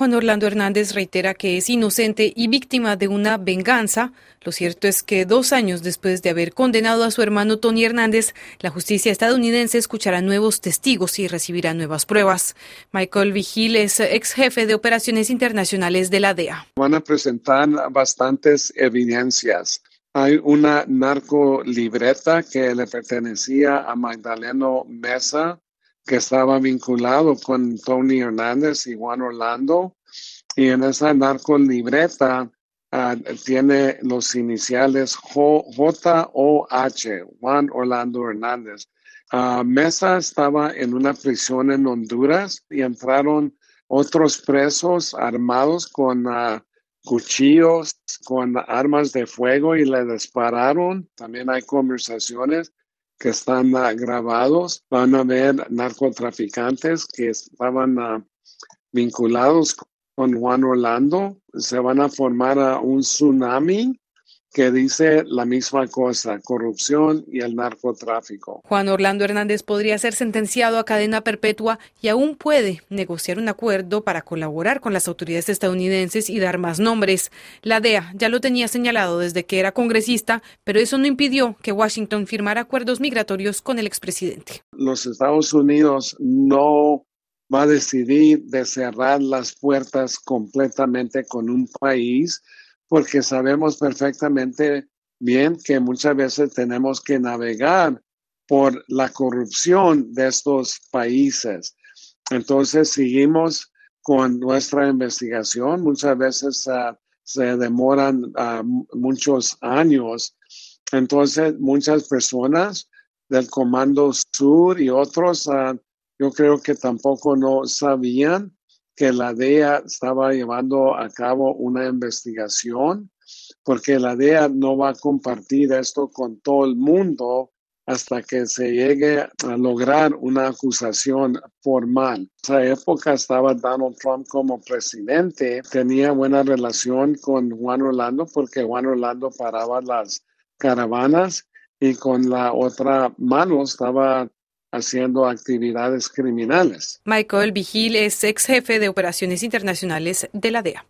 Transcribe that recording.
Juan Orlando Hernández reitera que es inocente y víctima de una venganza. Lo cierto es que dos años después de haber condenado a su hermano Tony Hernández, la justicia estadounidense escuchará nuevos testigos y recibirá nuevas pruebas. Michael Vigil es ex jefe de operaciones internacionales de la DEA. Van a presentar bastantes evidencias. Hay una narcolibreta que le pertenecía a Magdaleno Mesa, que estaba vinculado con Tony Hernández y Juan Orlando. Y en esa narcolibreta uh, tiene los iniciales J-O-H, Juan Orlando Hernández. Uh, Mesa estaba en una prisión en Honduras y entraron otros presos armados con uh, cuchillos, con armas de fuego y le dispararon. También hay conversaciones que están uh, grabados. Van a ver narcotraficantes que estaban uh, vinculados con Juan Orlando. Se van a formar uh, un tsunami que dice la misma cosa, corrupción y el narcotráfico. Juan Orlando Hernández podría ser sentenciado a cadena perpetua y aún puede negociar un acuerdo para colaborar con las autoridades estadounidenses y dar más nombres. La DEA ya lo tenía señalado desde que era congresista, pero eso no impidió que Washington firmara acuerdos migratorios con el expresidente. Los Estados Unidos no va a decidir de cerrar las puertas completamente con un país porque sabemos perfectamente bien que muchas veces tenemos que navegar por la corrupción de estos países. Entonces seguimos con nuestra investigación. Muchas veces uh, se demoran uh, muchos años. Entonces muchas personas del Comando Sur y otros, uh, yo creo que tampoco no sabían que la DEA estaba llevando a cabo una investigación, porque la DEA no va a compartir esto con todo el mundo hasta que se llegue a lograr una acusación formal. En esa época estaba Donald Trump como presidente, tenía buena relación con Juan Orlando porque Juan Orlando paraba las caravanas y con la otra mano estaba haciendo actividades criminales. Michael Vigil es ex jefe de operaciones internacionales de la DEA.